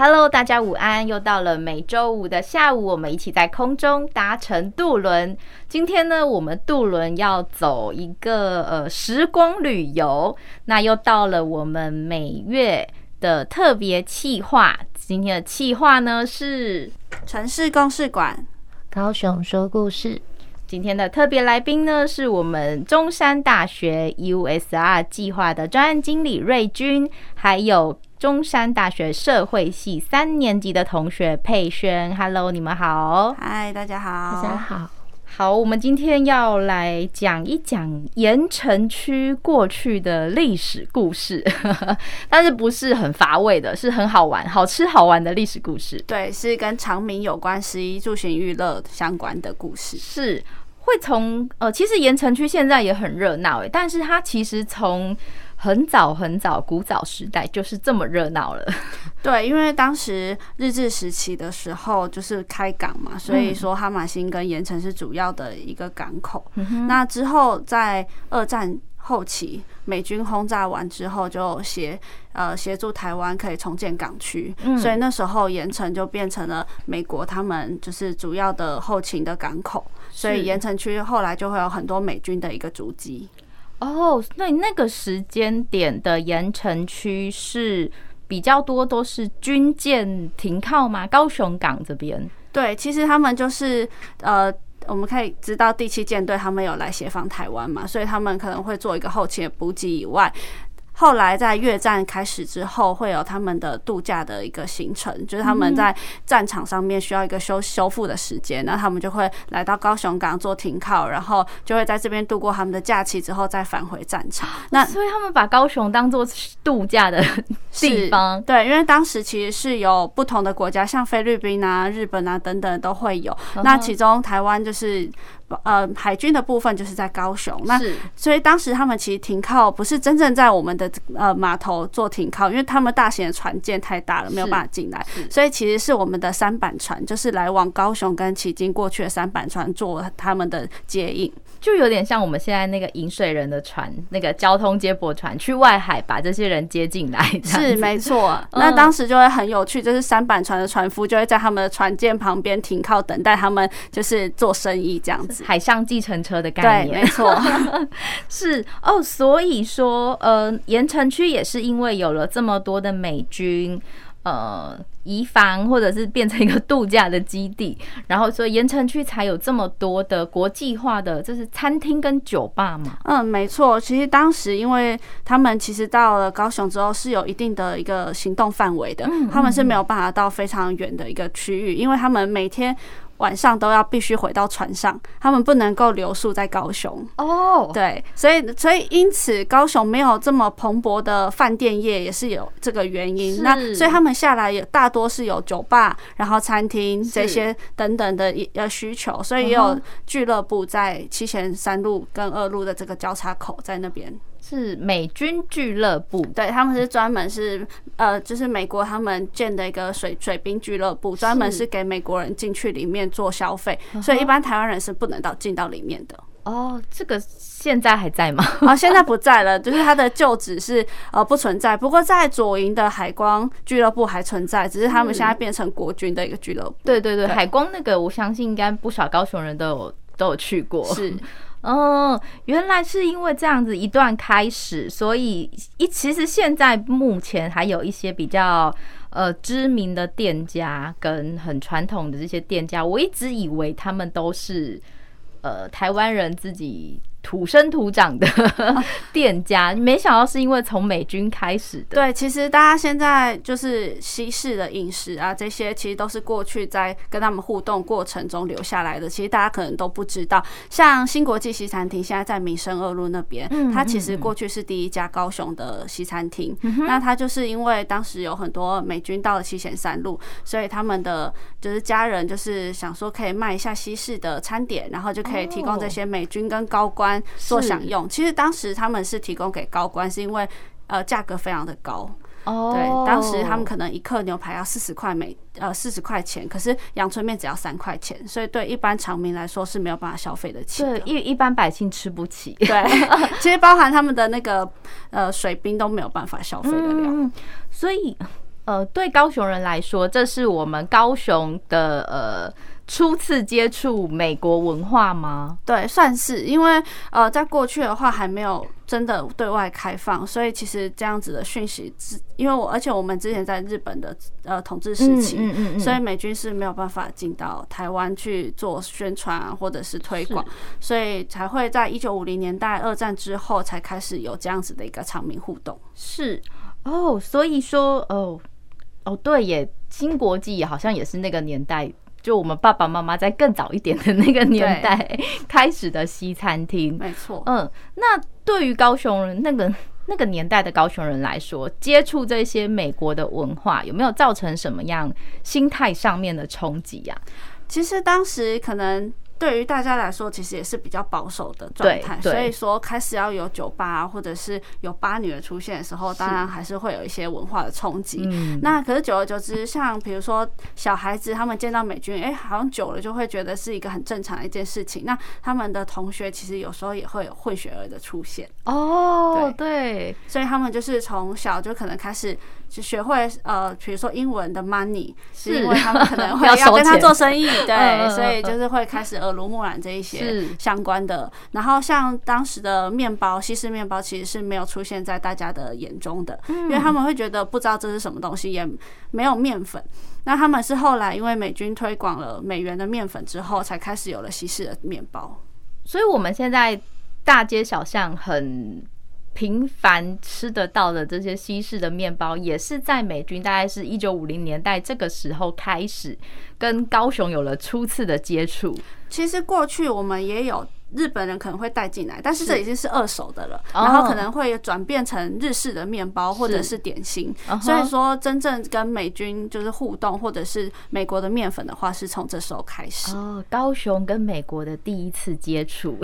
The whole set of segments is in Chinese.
？Hello，大家午安！又到了每周五的下午，我们一起在空中搭乘渡轮。今天呢，我们渡轮要走一个呃时光旅游。那又到了我们每月的特别企划。今天的企划呢是城市公事馆，高雄说故事。今天的特别来宾呢是我们中山大学 USR 计划的专案经理瑞君，还有。中山大学社会系三年级的同学佩轩，Hello，你们好。嗨，大家好。大家好。好，我们今天要来讲一讲盐城区过去的历史故事，但是不是很乏味的，是很好玩、好吃、好玩的历史故事。对，是跟长明有关、十一住行娱乐相关的故事。是会从呃，其实盐城区现在也很热闹诶，但是它其实从很早很早，古早时代就是这么热闹了。对，因为当时日治时期的时候就是开港嘛，所以说哈马星跟盐城是主要的一个港口。嗯、那之后在二战后期，美军轰炸完之后就协呃协助台湾可以重建港区，嗯、所以那时候盐城就变成了美国他们就是主要的后勤的港口，所以盐城区后来就会有很多美军的一个足迹。哦那那个时间点的盐城区是比较多都是军舰停靠吗？高雄港这边？对，其实他们就是呃，我们可以知道第七舰队他们有来协防台湾嘛，所以他们可能会做一个后勤的补给以外。后来在越战开始之后，会有他们的度假的一个行程，就是他们在战场上面需要一个修修复的时间，那他们就会来到高雄港做停靠，然后就会在这边度过他们的假期，之后再返回战场。那所以他们把高雄当做度假的地方，对，因为当时其实是有不同的国家，像菲律宾啊、日本啊等等都会有。那其中台湾就是。呃，海军的部分就是在高雄，那所以当时他们其实停靠不是真正在我们的呃码头做停靠，因为他们大型的船舰太大了，没有办法进来，所以其实是我们的三板船，就是来往高雄跟旗津过去的三板船做他们的接应。就有点像我们现在那个引水人的船，那个交通接驳船去外海把这些人接进来。是没错，那当时就会很有趣，就是三板船的船夫就会在他们的船舰旁边停靠，等待他们就是做生意这样子。海上计程车的概念，没错，是哦。所以说，呃，盐城区也是因为有了这么多的美军。呃，移防或者是变成一个度假的基地，然后所以盐城区才有这么多的国际化的，就是餐厅跟酒吧嘛。嗯，没错。其实当时因为他们其实到了高雄之后是有一定的一个行动范围的，嗯嗯嗯，他们是没有办法到非常远的一个区域，因为他们每天。晚上都要必须回到船上，他们不能够留宿在高雄。哦，oh. 对，所以所以因此高雄没有这么蓬勃的饭店业，也是有这个原因。那所以他们下来也大多是有酒吧，然后餐厅这些等等的呃需求，所以也有俱乐部在七贤三路跟二路的这个交叉口在那边。是美军俱乐部，对，他们是专门是呃，就是美国他们建的一个水水兵俱乐部，专门是给美国人进去里面做消费，所以一般台湾人是不能到进到里面的。哦，这个现在还在吗？啊，现在不在了，就是它的旧址是呃不存在。不过在左营的海光俱乐部还存在，只是他们现在变成国军的一个俱乐部。对对对，海光那个我相信应该不少高雄人都有都有去过。是。哦，原来是因为这样子一段开始，所以一其实现在目前还有一些比较呃知名的店家跟很传统的这些店家，我一直以为他们都是呃台湾人自己。土生土长的 店家，没想到是因为从美军开始的。对，其实大家现在就是西式的饮食啊，这些其实都是过去在跟他们互动过程中留下来的。其实大家可能都不知道，像新国际西餐厅现在在民生二路那边，它其实过去是第一家高雄的西餐厅。那它就是因为当时有很多美军到了七贤三路，所以他们的就是家人就是想说可以卖一下西式的餐点，然后就可以提供这些美军跟高官。做享用，其实当时他们是提供给高官，是因为呃价格非常的高哦。对，当时他们可能一克牛排要四十块美呃四十块钱，可是阳春面只要三块钱，所以对一般常民来说是没有办法消费得起的。对，一一般百姓吃不起。对，其实包含他们的那个呃水兵都没有办法消费得了。嗯，所以呃对高雄人来说，这是我们高雄的呃。初次接触美国文化吗？对，算是，因为呃，在过去的话还没有真的对外开放，所以其实这样子的讯息，因为我而且我们之前在日本的呃统治时期，嗯嗯嗯，所以美军是没有办法进到台湾去做宣传啊，或者是推广，所以才会在一九五零年代二战之后才开始有这样子的一个场民互动。是哦，所以说哦哦对耶，新国际好像也是那个年代。就我们爸爸妈妈在更早一点的那个年代 开始的西餐厅，没错。嗯，那对于高雄人那个那个年代的高雄人来说，接触这些美国的文化，有没有造成什么样心态上面的冲击呀？其实当时可能。对于大家来说，其实也是比较保守的状态，所以说开始要有酒吧或者是有八女的出现的时候，当然还是会有一些文化的冲击。那可是久而久之，像比如说小孩子他们见到美军，哎，好像久了就会觉得是一个很正常的一件事情。那他们的同学其实有时候也会有混血儿的出现。哦，对，所以他们就是从小就可能开始。就学会呃，比如说英文的 money，是因为他们可能会 要跟他做生意，对，所以就是会开始耳濡目染这一些相关的。然后像当时的面包，西式面包其实是没有出现在大家的眼中的，因为他们会觉得不知道这是什么东西，也没有面粉。那他们是后来因为美军推广了美元的面粉之后，才开始有了西式的面包。所以我们现在大街小巷很。频繁吃得到的这些西式的面包，也是在美军大概是一九五零年代这个时候开始跟高雄有了初次的接触。其实过去我们也有。日本人可能会带进来，但是这已经是二手的了，然后可能会转变成日式的面包或者是点心。所以说，真正跟美军就是互动，或者是美国的面粉的话，是从这时候开始。哦，高雄跟美国的第一次接触，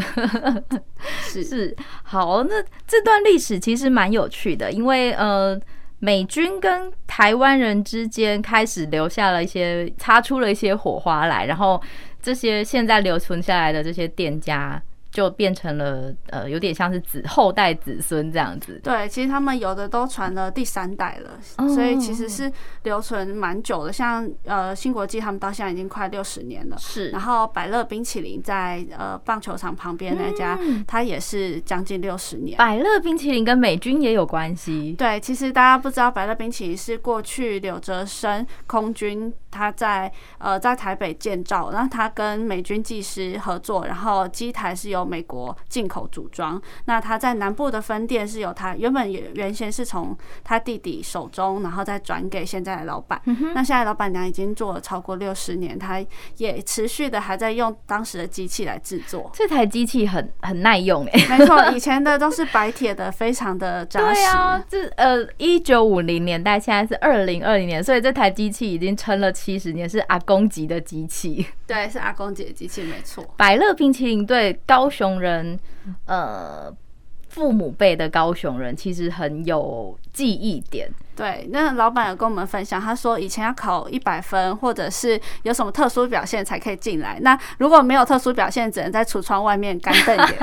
是是好。那这段历史其实蛮有趣的，因为呃，美军跟台湾人之间开始留下了一些，擦出了一些火花来，然后。这些现在留存下来的这些店家，就变成了呃，有点像是子后代子孙这样子。对，其实他们有的都传了第三代了，哦、所以其实是留存蛮久的。像呃新国际他们到现在已经快六十年了。是。然后百乐冰淇淋在呃棒球场旁边那家，嗯、它也是将近六十年。百乐冰淇淋跟美军也有关系。对，其实大家不知道，百乐冰淇淋是过去柳哲生空军他在呃在台北建造，然后他跟美军技师合作，然后机台是由美国进口组装，那他在南部的分店是由他原本原原先是从他弟弟手中，然后再转给现在的老板。嗯、那现在老板娘已经做了超过六十年，他也持续的还在用当时的机器来制作。这台机器很很耐用哎，没错，以前的都是白铁的，非常的扎实。对啊，这呃一九五零年代，现在是二零二零年，所以这台机器已经撑了七十年，是阿公级的机器。对，是阿公级的机器，没错。百乐冰淇淋对高雄人，呃，父母辈的高雄人其实很有记忆点。对，那老板有跟我们分享，他说以前要考一百分，或者是有什么特殊表现才可以进来。那如果没有特殊表现，只能在橱窗外面干瞪眼，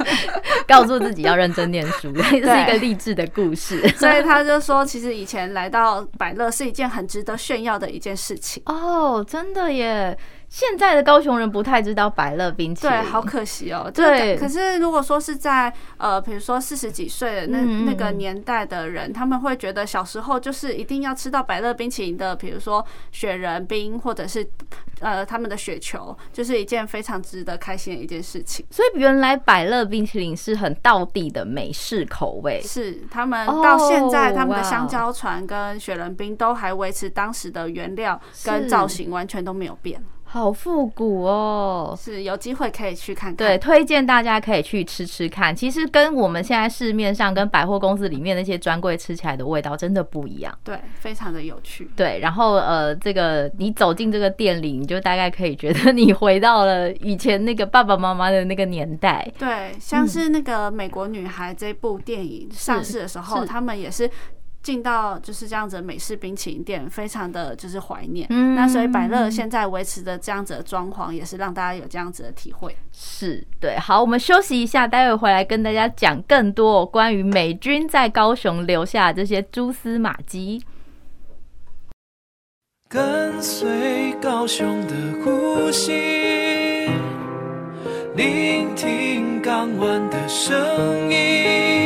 告诉自己要认真念书，这是一个励志的故事。所以他就说，其实以前来到百乐是一件很值得炫耀的一件事情。哦，真的耶。现在的高雄人不太知道百乐冰淇淋，对，好可惜哦。对，可是如果说是在呃，比如说四十几岁的那那个年代的人，他们会觉得小时候就是一定要吃到百乐冰淇淋的，比如说雪人冰或者是呃他们的雪球，就是一件非常值得开心的一件事情。所以原来百乐冰淇淋是很道地的美式口味，是他们到现在他们的香蕉船跟雪人冰都还维持当时的原料跟造型，完全都没有变。好复古哦，是有机会可以去看看。对，推荐大家可以去吃吃看。其实跟我们现在市面上跟百货公司里面那些专柜吃起来的味道真的不一样。对，非常的有趣。对，然后呃，这个你走进这个店里，你就大概可以觉得你回到了以前那个爸爸妈妈的那个年代。对，像是那个《美国女孩》这部电影上市的时候，他们也是。进到就是这样子的美式冰淇淋店，非常的就是怀念。嗯，那所以百乐现在维持的这样子的装潢，也是让大家有这样子的体会。是对，好，我们休息一下，待会回来跟大家讲更多关于美军在高雄留下的这些蛛丝马迹。跟随高雄的呼吸，聆听港湾的声音。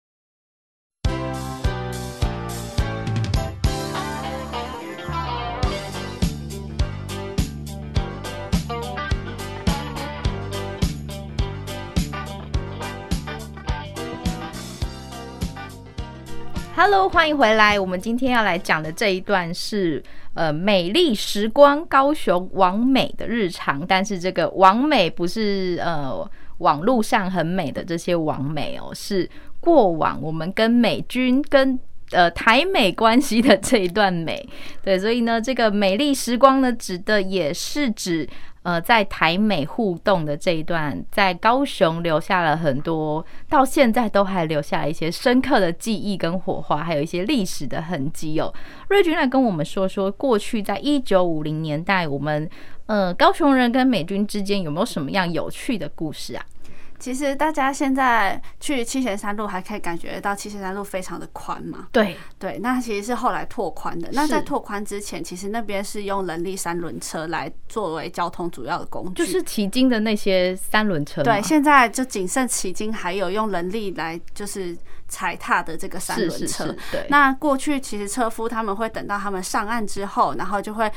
？Hello，欢迎回来。我们今天要来讲的这一段是呃美丽时光高雄王美的日常，但是这个王美不是呃网络上很美的这些王美哦，是过往我们跟美军跟呃台美关系的这一段美。对，所以呢，这个美丽时光呢，指的也是指。呃，在台美互动的这一段，在高雄留下了很多，到现在都还留下了一些深刻的记忆跟火花，还有一些历史的痕迹哦。瑞军来跟我们说说，过去在一九五零年代，我们呃高雄人跟美军之间有没有什么样有趣的故事啊？其实大家现在去七贤山路还可以感觉到七贤山路非常的宽嘛。对对，那其实是后来拓宽的。那在拓宽之前，其实那边是用人力三轮车来作为交通主要的工具，就是旗津的那些三轮车。对，现在就仅剩旗津还有用人力来就是。踩踏的这个三轮车，对。那过去其实车夫他们会等到他们上岸之后，然后就会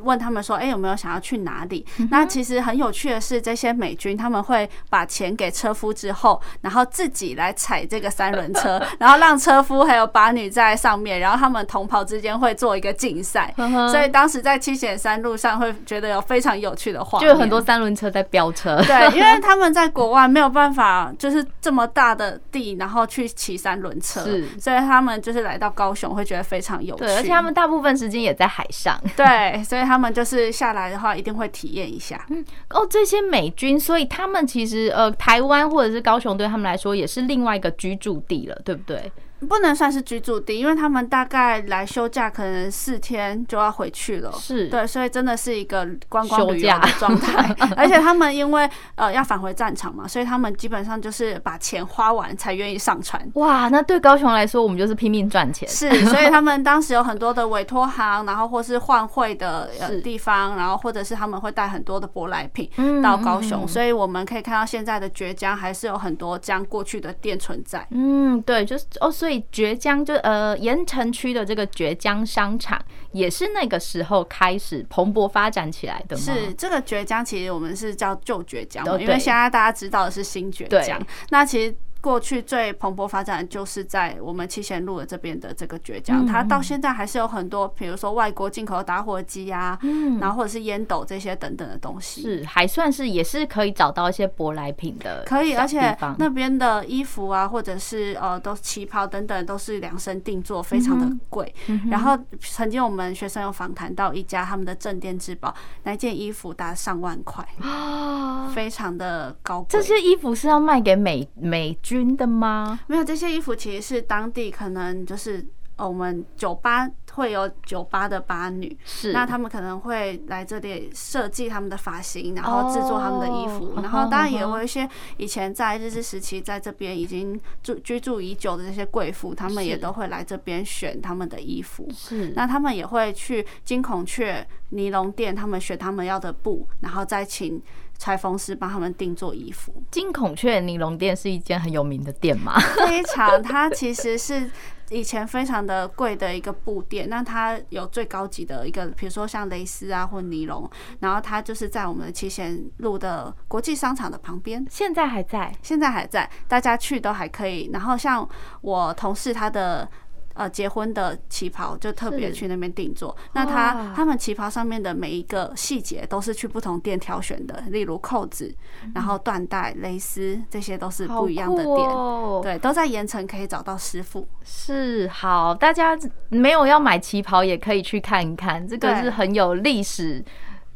问他们说：“哎，有没有想要去哪里？”那其实很有趣的是，这些美军他们会把钱给车夫之后，然后自己来踩这个三轮车，然后让车夫还有把女在上面，然后他们同袍之间会做一个竞赛。所以当时在七贤山路上会觉得有非常有趣的画面，就有很多三轮车在飙车。对，因为他们在国外没有办法，就是这么大的地，然后去。骑三轮车，所以他们就是来到高雄会觉得非常有趣，对，而且他们大部分时间也在海上，对，所以他们就是下来的话一定会体验一下。嗯，哦，这些美军，所以他们其实呃，台湾或者是高雄对他们来说也是另外一个居住地了，对不对？不能算是居住地，因为他们大概来休假，可能四天就要回去了。是对，所以真的是一个观光旅游的状态。而且他们因为呃要返回战场嘛，所以他们基本上就是把钱花完才愿意上船。哇，那对高雄来说，我们就是拼命赚钱。是，所以他们当时有很多的委托行，然后或是换汇的呃地方，然后或者是他们会带很多的舶来品到高雄，所以我们可以看到现在的绝江还是有很多江过去的店存在。嗯，对，就是哦。所以崛江就呃盐城区的这个绝江商场也是那个时候开始蓬勃发展起来的吗？是这个绝江其实我们是叫旧绝江，因为现在大家知道的是新绝江。那其实过去最蓬勃发展就是在我们七贤路的这边的这个倔强，嗯、它到现在还是有很多，比如说外国进口的打火机啊，嗯，然后或者是烟斗这些等等的东西，是还算是也是可以找到一些舶来品的，可以，而且那边的衣服啊，或者是呃，都旗袍等等都是量身定做，非常的贵。嗯、然后曾经我们学生有访谈到一家他们的镇店之宝，那件衣服达上万块。啊，非常的高贵。这些衣服是要卖给美美军的吗？没有，这些衣服其实是当地可能就是我们酒吧会有酒吧的吧女，是那他们可能会来这里设计他们的发型，然后制作他们的衣服，哦、然后当然也有一些以前在日治时期在这边已经住居住已久的这些贵妇，他们也都会来这边选他们的衣服。是，那他们也会去金孔雀尼龙店，他们选他们要的布，然后再请。裁缝师帮他们定做衣服。金孔雀尼龙店是一间很有名的店吗？非常，它其实是以前非常的贵的一个布店。那它有最高级的一个，比如说像蕾丝啊或尼龙，然后它就是在我们的七贤路的国际商场的旁边。现在还在，现在还在，大家去都还可以。然后像我同事他的。呃，结婚的旗袍就特别去那边定做。那他他们旗袍上面的每一个细节都是去不同店挑选的，例如扣子，然后缎带、蕾丝，这些都是不一样的店。对，都在盐城可以找到师傅。是，好，大家没有要买旗袍也可以去看一看，这个是很有历史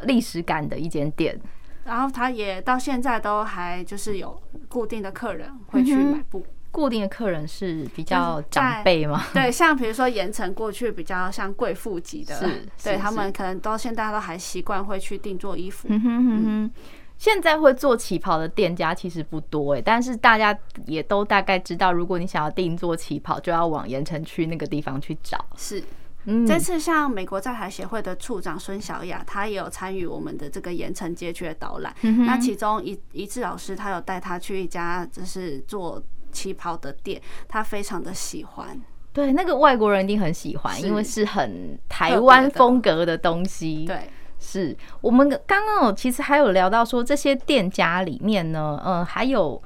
历史感的一间店。然后他也到现在都还就是有固定的客人会去买布。固定的客人是比较长辈吗？对，像比如说盐城过去比较像贵妇级的，是，对他们可能到现在都还习惯会去定做衣服。嗯哼哼哼，现在会做旗袍的店家其实不多诶，但是大家也都大概知道，如果你想要定做旗袍，就要往盐城区那个地方去找。是，嗯，这次像美国在台协会的处长孙小雅，她也有参与我们的这个盐城街区的导览。那其中一一志老师，他有带他去一家就是做。旗袍的店，他非常的喜欢。对，那个外国人一定很喜欢，因为是很台湾风格的东西。对，是我们刚刚有其实还有聊到说，这些店家里面呢，嗯，还有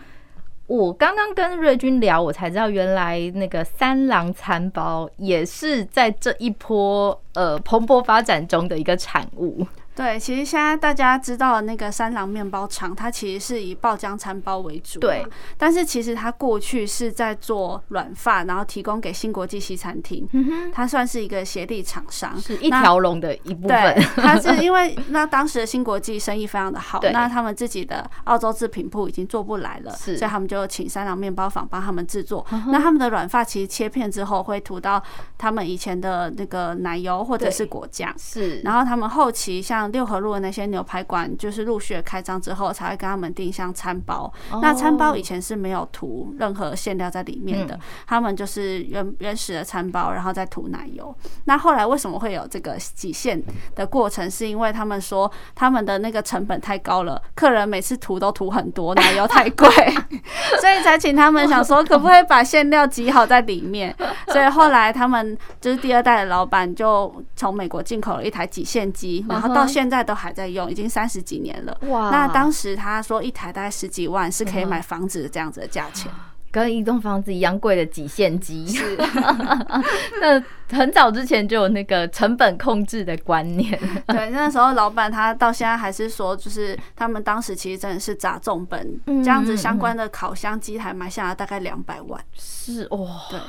我刚刚跟瑞君聊，我才知道原来那个三郎餐包也是在这一波呃蓬勃发展中的一个产物。对，其实现在大家知道的那个三郎面包厂，它其实是以爆浆餐包为主。对，但是其实它过去是在做软饭，然后提供给新国际西餐厅。嗯哼，它算是一个协力厂商，是一条龙的一部分。对，它是 因为那当时的新国际生意非常的好，那他们自己的澳洲制品铺已经做不来了，是，所以他们就请三郎面包坊帮他们制作。那他们的软饭其实切片之后会涂到他们以前的那个奶油或者是果酱，是。然后他们后期像六合路的那些牛排馆，就是陆续开张之后，才会跟他们订像餐包。那餐包以前是没有涂任何馅料在里面的，他们就是原原始的餐包，然后再涂奶油。那后来为什么会有这个挤馅的过程？是因为他们说他们的那个成本太高了，客人每次涂都涂很多，奶油太贵，所以才请他们想说可不可以把馅料挤好在里面。所以后来他们就是第二代的老板，就从美国进口了一台挤馅机，然后到现在都。还在用，已经三十几年了。哇！那当时他说一台大概十几万，是可以买房子的这样子的价钱，跟一栋房子一样贵的几线机。是，那很早之前就有那个成本控制的观念。对，那时候老板他到现在还是说，就是他们当时其实真的是砸重本，这样子相关的烤箱机台买下来大概两百万。是哇，对。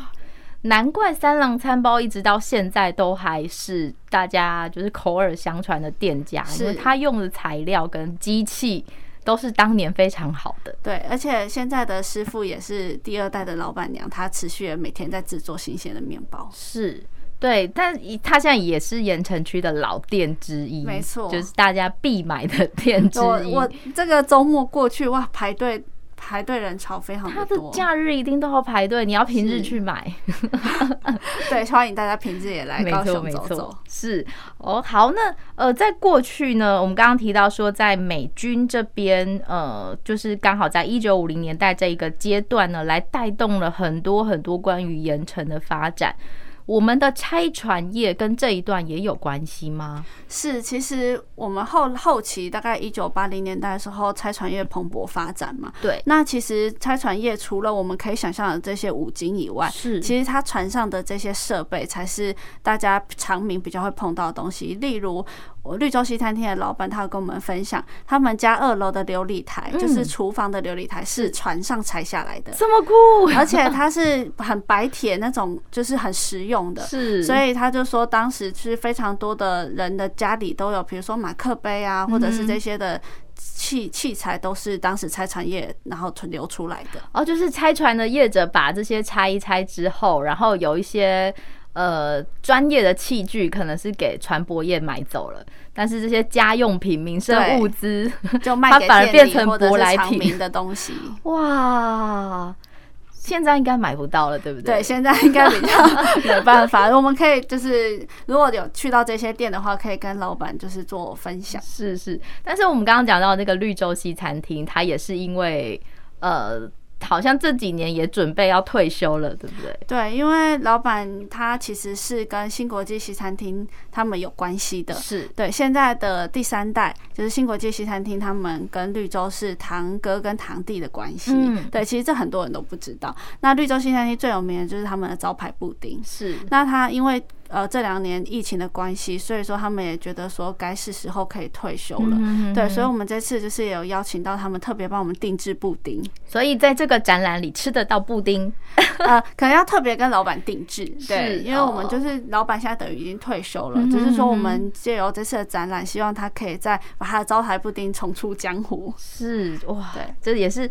难怪三郎餐包一直到现在都还是大家就是口耳相传的店家，因为他用的材料跟机器都是当年非常好的。对，而且现在的师傅也是第二代的老板娘，她持续每天在制作新鲜的面包。是，对，但他现在也是盐城区的老店之一，没错，就是大家必买的店之一。我，我这个周末过去哇，排队。排队人潮非常多，他的假日一定都要排队，你要平日去买。对，欢迎大家平日也来 高雄走走。是哦，好，那呃，在过去呢，我们刚刚提到说，在美军这边，呃，就是刚好在一九五零年代这一个阶段呢，来带动了很多很多关于盐城的发展。我们的拆船业跟这一段也有关系吗？是，其实我们后后期大概一九八零年代的时候，拆船业蓬勃发展嘛。对。那其实拆船业除了我们可以想象的这些五金以外，是，其实它船上的这些设备才是大家常民比较会碰到的东西。例如，我绿洲西餐厅的老板他有跟我们分享，他们家二楼的琉璃台，就是厨房的琉璃台，是船上拆下来的，这么酷，而且它是很白铁那种，就是很实用的。是，所以他就说，当时是非常多的人的家里都有，比如说马克杯啊，或者是这些的器器材，都是当时拆船业然后存留出来的。哦，就是拆船的业者把这些拆一拆之后，然后有一些。呃，专业的器具可能是给船舶业买走了，但是这些家用品、民生物资 就卖给它反而变成舶来品的东西。哇，现在应该买不到了，对不对？对，现在应该比较没办法。我们可以就是，如果有去到这些店的话，可以跟老板就是做分享。是是，但是我们刚刚讲到那个绿洲西餐厅，它也是因为呃。好像这几年也准备要退休了，对不对？对，因为老板他其实是跟新国际西餐厅他们有关系的，是对。现在的第三代就是新国际西餐厅，他们跟绿洲是堂哥跟堂弟的关系。嗯，对，其实这很多人都不知道。那绿洲西餐厅最有名的就是他们的招牌布丁，是。那他因为。呃，这两年疫情的关系，所以说他们也觉得说该是时候可以退休了。嗯、对，所以我们这次就是也有邀请到他们，特别帮我们定制布丁。所以在这个展览里吃得到布丁，呃，可能要特别跟老板定制。对，因为我们就是老板现在等于已经退休了，只是说我们借由这次的展览，希望他可以再把他的招牌布丁重出江湖。是哇，对，这也是。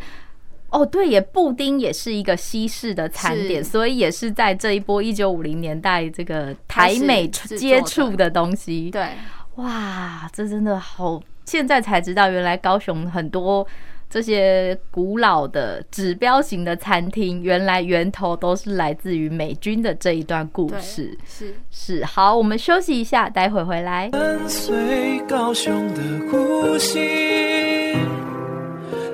哦，对耶，布丁也是一个西式的餐点，所以也是在这一波一九五零年代这个台美接触的东西。对，哇，这真的好，现在才知道，原来高雄很多这些古老的指标型的餐厅，原来源头都是来自于美军的这一段故事。是是，好，我们休息一下，待会回来。跟随高雄的呼吸。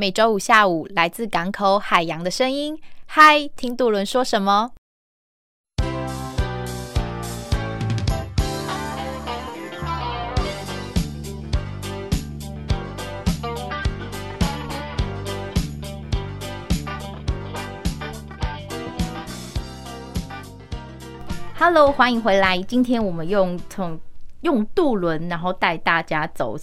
每周五下午，来自港口海洋的声音。嗨，听渡轮说什么？Hello，欢迎回来。今天我们用从用渡轮，然后带大家走。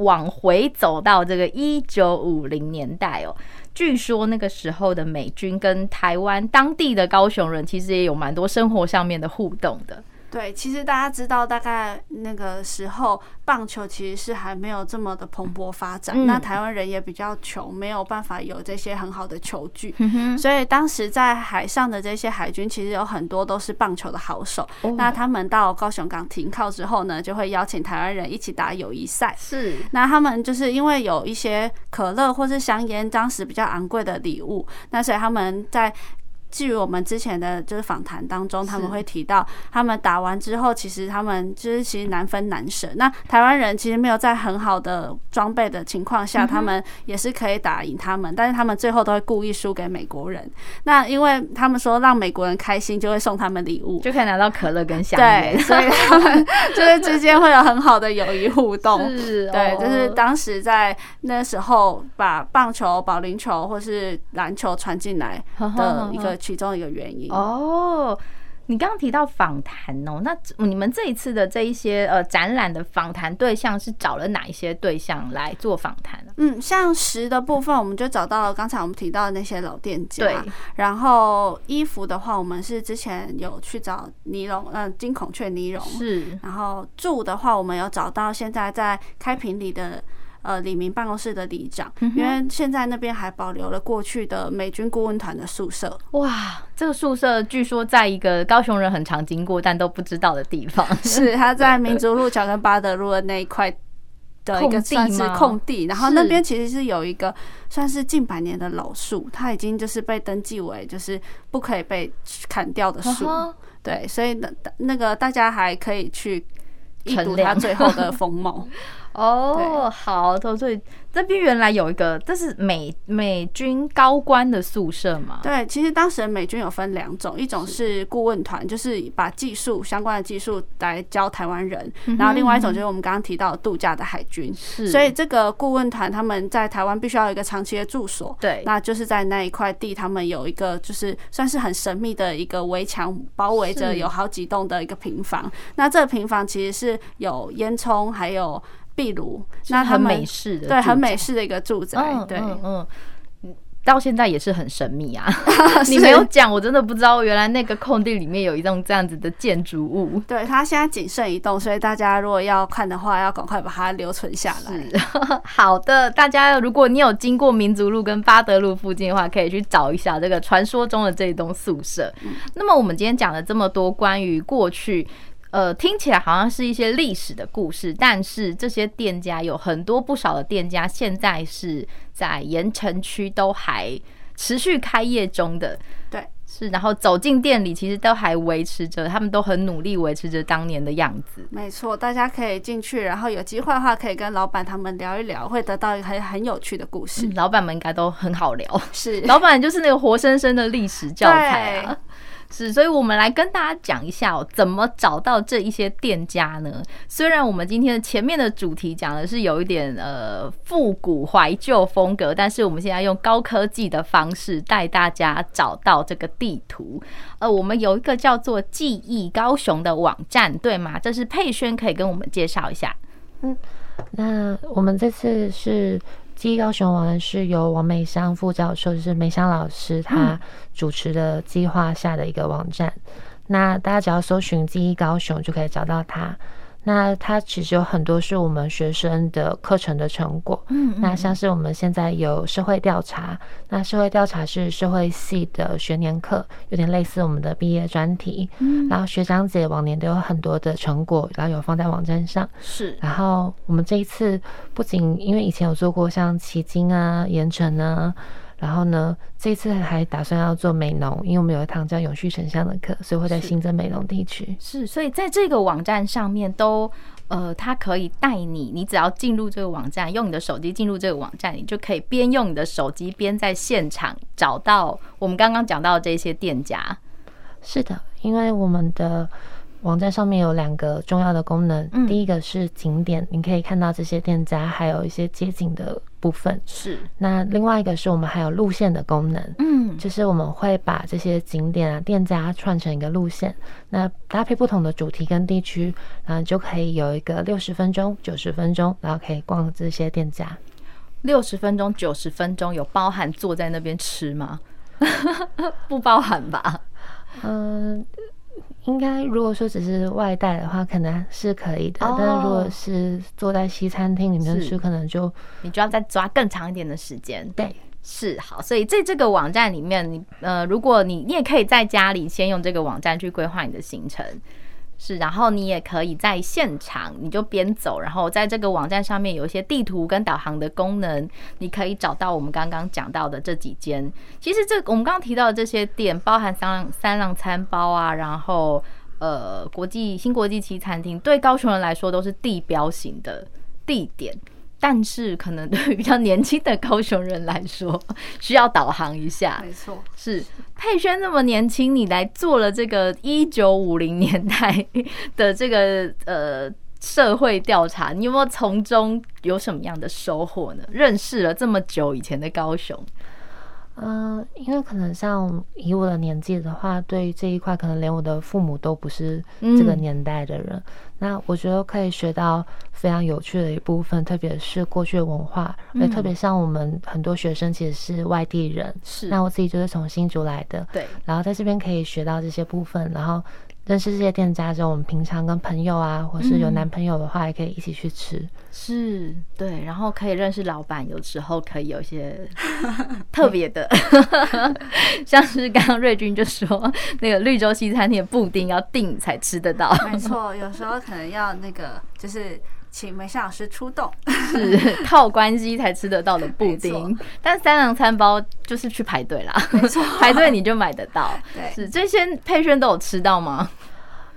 往回走到这个一九五零年代哦，据说那个时候的美军跟台湾当地的高雄人其实也有蛮多生活上面的互动的。对，其实大家知道，大概那个时候棒球其实是还没有这么的蓬勃发展。嗯、那台湾人也比较穷，没有办法有这些很好的球具，嗯、所以当时在海上的这些海军其实有很多都是棒球的好手。哦、那他们到高雄港停靠之后呢，就会邀请台湾人一起打友谊赛。是，那他们就是因为有一些可乐或是香烟，当时比较昂贵的礼物，那所以他们在。至于我们之前的就是访谈当中，他们会提到，他们打完之后，其实他们就是其实难分难舍。那台湾人其实没有在很好的装备的情况下，他们也是可以打赢他们，但是他们最后都会故意输给美国人。那因为他们说让美国人开心，就会送他们礼物，就可以拿到可乐跟香烟。对，所以他们 就是之间会有很好的友谊互动。是，对，就是当时在那时候把棒球、保龄球或是篮球传进来的一个。其中一个原因哦，你刚刚提到访谈哦，那你们这一次的这一些呃展览的访谈对象是找了哪一些对象来做访谈呢？嗯，像食的部分，我们就找到了刚才我们提到的那些老店家。对，然后衣服的话，我们是之前有去找尼龙，嗯、呃，金孔雀尼龙。是，然后住的话，我们有找到现在在开平里的。呃李明办公室的里长，因为现在那边还保留了过去的美军顾问团的宿舍。哇，这个宿舍据说在一个高雄人很常经过但都不知道的地方，是他在民族路桥跟巴德路的那一块。的一个算是空地，然后那边其实是有一个算是近百年的老树，它已经就是被登记为就是不可以被砍掉的树，对，所以那那个大家还可以去一睹它最后的风貌。哦，oh, 好，所以这边原来有一个，这是美美军高官的宿舍嘛？对，其实当时的美军有分两种，一种是顾问团，就是把技术相关的技术来教台湾人，然后另外一种就是我们刚刚提到的度假的海军。是，所以这个顾问团他们在台湾必须要有一个长期的住所，对，那就是在那一块地，他们有一个就是算是很神秘的一个围墙包围着，有好几栋的一个平房。那这个平房其实是有烟囱，还有。壁炉，那很美式的，对，很美式的一个住宅，嗯、对，嗯，到现在也是很神秘啊。你没有讲，我真的不知道，原来那个空地里面有一栋这样子的建筑物。对，它现在仅剩一栋，所以大家如果要看的话，要赶快把它留存下来。好的，大家如果你有经过民族路跟巴德路附近的话，可以去找一下这个传说中的这一栋宿舍。嗯、那么我们今天讲了这么多关于过去。呃，听起来好像是一些历史的故事，但是这些店家有很多不少的店家，现在是在盐城区都还持续开业中的。对，是，然后走进店里，其实都还维持着，他们都很努力维持着当年的样子。没错，大家可以进去，然后有机会的话，可以跟老板他们聊一聊，会得到一个很很有趣的故事。嗯，老板们应该都很好聊，是，老板就是那个活生生的历史教材啊。是，所以我们来跟大家讲一下哦，怎么找到这一些店家呢？虽然我们今天的前面的主题讲的是有一点呃复古怀旧风格，但是我们现在用高科技的方式带大家找到这个地图。呃，我们有一个叫做记忆高雄的网站，对吗？这是佩轩可以跟我们介绍一下。嗯，那我们这次是。记忆高雄网是由王美香副教授，就是美香老师，他主持的计划下的一个网站。嗯、那大家只要搜寻“记忆高雄”就可以找到它。那它其实有很多是我们学生的课程的成果，嗯，那像是我们现在有社会调查，那社会调查是社会系的学年课，有点类似我们的毕业专题，嗯，然后学长姐往年都有很多的成果，然后有放在网站上，是，然后我们这一次不仅因为以前有做过像奇经啊、盐城啊。然后呢，这次还打算要做美农，因为我们有一堂叫永续城乡的课，所以会在新增美农地区。是，所以在这个网站上面都，呃，它可以带你，你只要进入这个网站，用你的手机进入这个网站，你就可以边用你的手机边在现场找到我们刚刚讲到的这些店家。是的，因为我们的。网站上面有两个重要的功能，嗯、第一个是景点，你可以看到这些店家，还有一些街景的部分。是，那另外一个是我们还有路线的功能，嗯，就是我们会把这些景点啊、店家串成一个路线，那搭配不同的主题跟地区，然后就可以有一个六十分钟、九十分钟，然后可以逛这些店家。六十分钟、九十分钟有包含坐在那边吃吗？不包含吧？嗯。应该如果说只是外带的话，可能是可以的。Oh, 但是如果是坐在西餐厅里面吃，可能就你就要再抓更长一点的时间。对，是好。所以在这个网站里面，你呃，如果你你也可以在家里先用这个网站去规划你的行程。是，然后你也可以在现场，你就边走，然后在这个网站上面有一些地图跟导航的功能，你可以找到我们刚刚讲到的这几间。其实这我们刚刚提到的这些店，包含三浪三浪餐包啊，然后呃国际新国际旗餐厅，对高雄人来说都是地标型的地点。但是可能对于比较年轻的高雄人来说，需要导航一下。没错，是佩轩那么年轻，你来做了这个一九五零年代 的这个呃社会调查，你有没有从中有什么样的收获呢？认识了这么久以前的高雄。嗯、呃，因为可能像以我的年纪的话，对于这一块，可能连我的父母都不是这个年代的人。嗯、那我觉得可以学到非常有趣的一部分，特别是过去的文化，也、嗯、特别像我们很多学生其实是外地人，是。那我自己就是从新竹来的，对。然后在这边可以学到这些部分，然后认识这些店家之后，我们平常跟朋友啊，或是有男朋友的话，也可以一起去吃。嗯、是，对，然后可以认识老板，有时候可以有一些 特别的，像是刚刚瑞君就说，那个绿洲西餐厅的布丁要订才吃得到。没错，有时候可能要那个就是。请梅夏老师出动，是靠关系才吃得到的布丁，但三郎餐包就是去排队啦，没错，排队你就买得到。对，是这些佩轩都有吃到吗？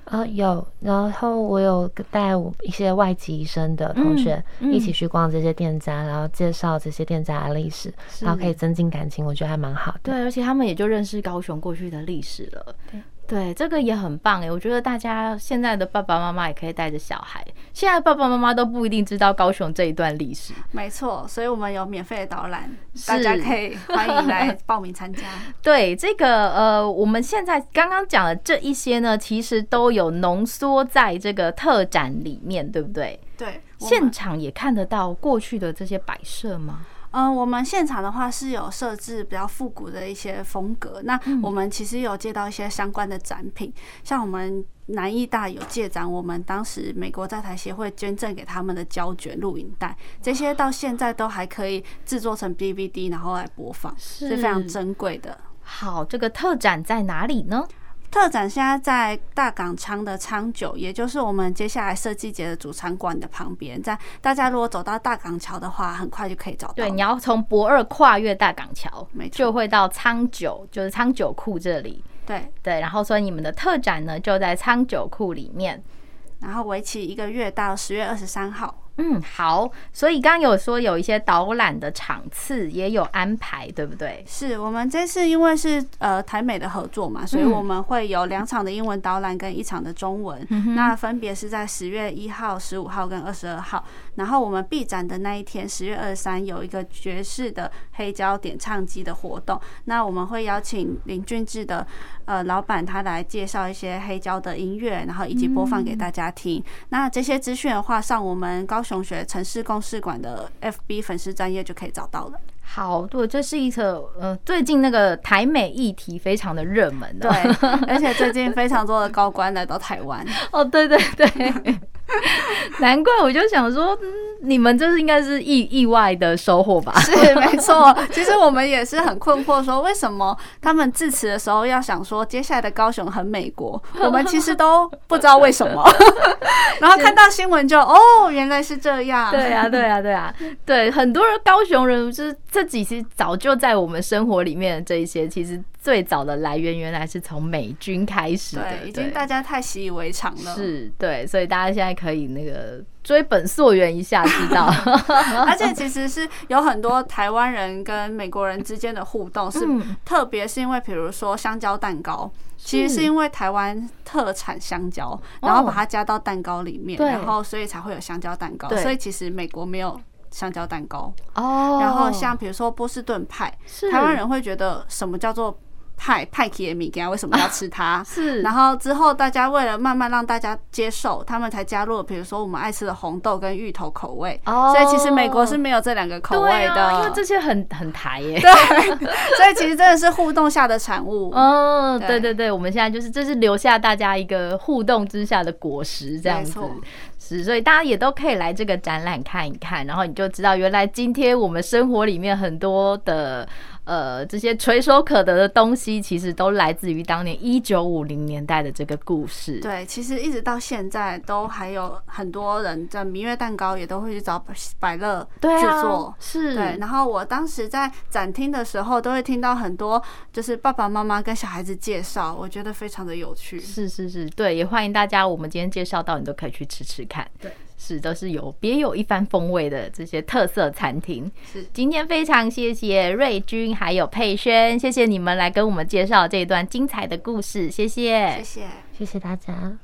呃，有，然后我有带我一些外籍医生的同学一起去逛这些店家，然后介绍这些店家的历史，然后可以增进感情，我觉得还蛮好的。对，而且他们也就认识高雄过去的历史了。对。对，这个也很棒哎，我觉得大家现在的爸爸妈妈也可以带着小孩。现在爸爸妈妈都不一定知道高雄这一段历史。没错，所以我们有免费的导览，大家可以欢迎来报名参加。对，这个呃，我们现在刚刚讲的这一些呢，其实都有浓缩在这个特展里面，对不对？对，现场也看得到过去的这些摆设吗？嗯，我们现场的话是有设置比较复古的一些风格。那我们其实有借到一些相关的展品，像我们南艺大有借展，我们当时美国在台协会捐赠给他们的胶卷录影带，这些到现在都还可以制作成 DVD，然后来播放，是非常珍贵的。好，这个特展在哪里呢？特展现在在大港仓的仓九，也就是我们接下来设计节的主场馆的旁边。在大家如果走到大港桥的话，很快就可以找到。对，你要从博二跨越大港桥，没错，就会到仓九，就是仓九库这里。对对，然后所以你们的特展呢，就在仓九库里面，然后为期一个月到十月二十三号。嗯，好，所以刚刚有说有一些导览的场次也有安排，对不对？是我们这次因为是呃台美的合作嘛，所以我们会有两场的英文导览跟一场的中文，嗯、那分别是在十月一号、十五号跟二十二号。然后我们闭展的那一天，十月二十三有一个爵士的黑胶点唱机的活动，那我们会邀请林俊志的呃老板他来介绍一些黑胶的音乐，然后以及播放给大家听。嗯、那这些资讯的话，上我们高雄学城市公事馆的 FB 粉丝专业就可以找到了。好，对，这是一个呃，最近那个台美议题非常的热门，对，而且最近非常多的高官来到台湾。哦，对对对。难怪我就想说，嗯，你们这是应该是意意外的收获吧？是没错，其实我们也是很困惑，说为什么他们致辞的时候要想说接下来的高雄很美国，我们其实都不知道为什么。然后看到新闻就哦，原来是这样。对啊，对啊，对啊，对，很多人高雄人就是这几期早就在我们生活里面的这一些，其实。最早的来源原来是从美军开始的，对，已经大家太习以为常了。是，对，所以大家现在可以那个追本溯源一下，知道。而且其实是有很多台湾人跟美国人之间的互动，是特别是因为，比如说香蕉蛋糕，其实是因为台湾特产香蕉，然后把它加到蛋糕里面，然后所以才会有香蕉蛋糕。所以其实美国没有。香蕉蛋糕哦，然后像比如说波士顿派，台湾人会觉得什么叫做派派克米给他为什么要吃它？是，然后之后大家为了慢慢让大家接受，他们才加入了比如说我们爱吃的红豆跟芋头口味。哦，所以其实美国是没有这两个口味的，因为这些很很台耶。对，所以其实真的是互动下的产物。哦，对对对，我们现在就是这是留下大家一个互动之下的果实，这样子。是，所以大家也都可以来这个展览看一看，然后你就知道原来今天我们生活里面很多的。呃，这些垂手可得的东西，其实都来自于当年一九五零年代的这个故事。对，其实一直到现在，都还有很多人在明月蛋糕也都会去找百乐制作。是，对。然后我当时在展厅的时候，都会听到很多就是爸爸妈妈跟小孩子介绍，我觉得非常的有趣。是是是，对，也欢迎大家，我们今天介绍到，你都可以去吃吃看。对。是，都是有别有一番风味的这些特色餐厅。是，今天非常谢谢瑞君还有佩轩，谢谢你们来跟我们介绍这一段精彩的故事，谢谢，谢谢，谢谢大家。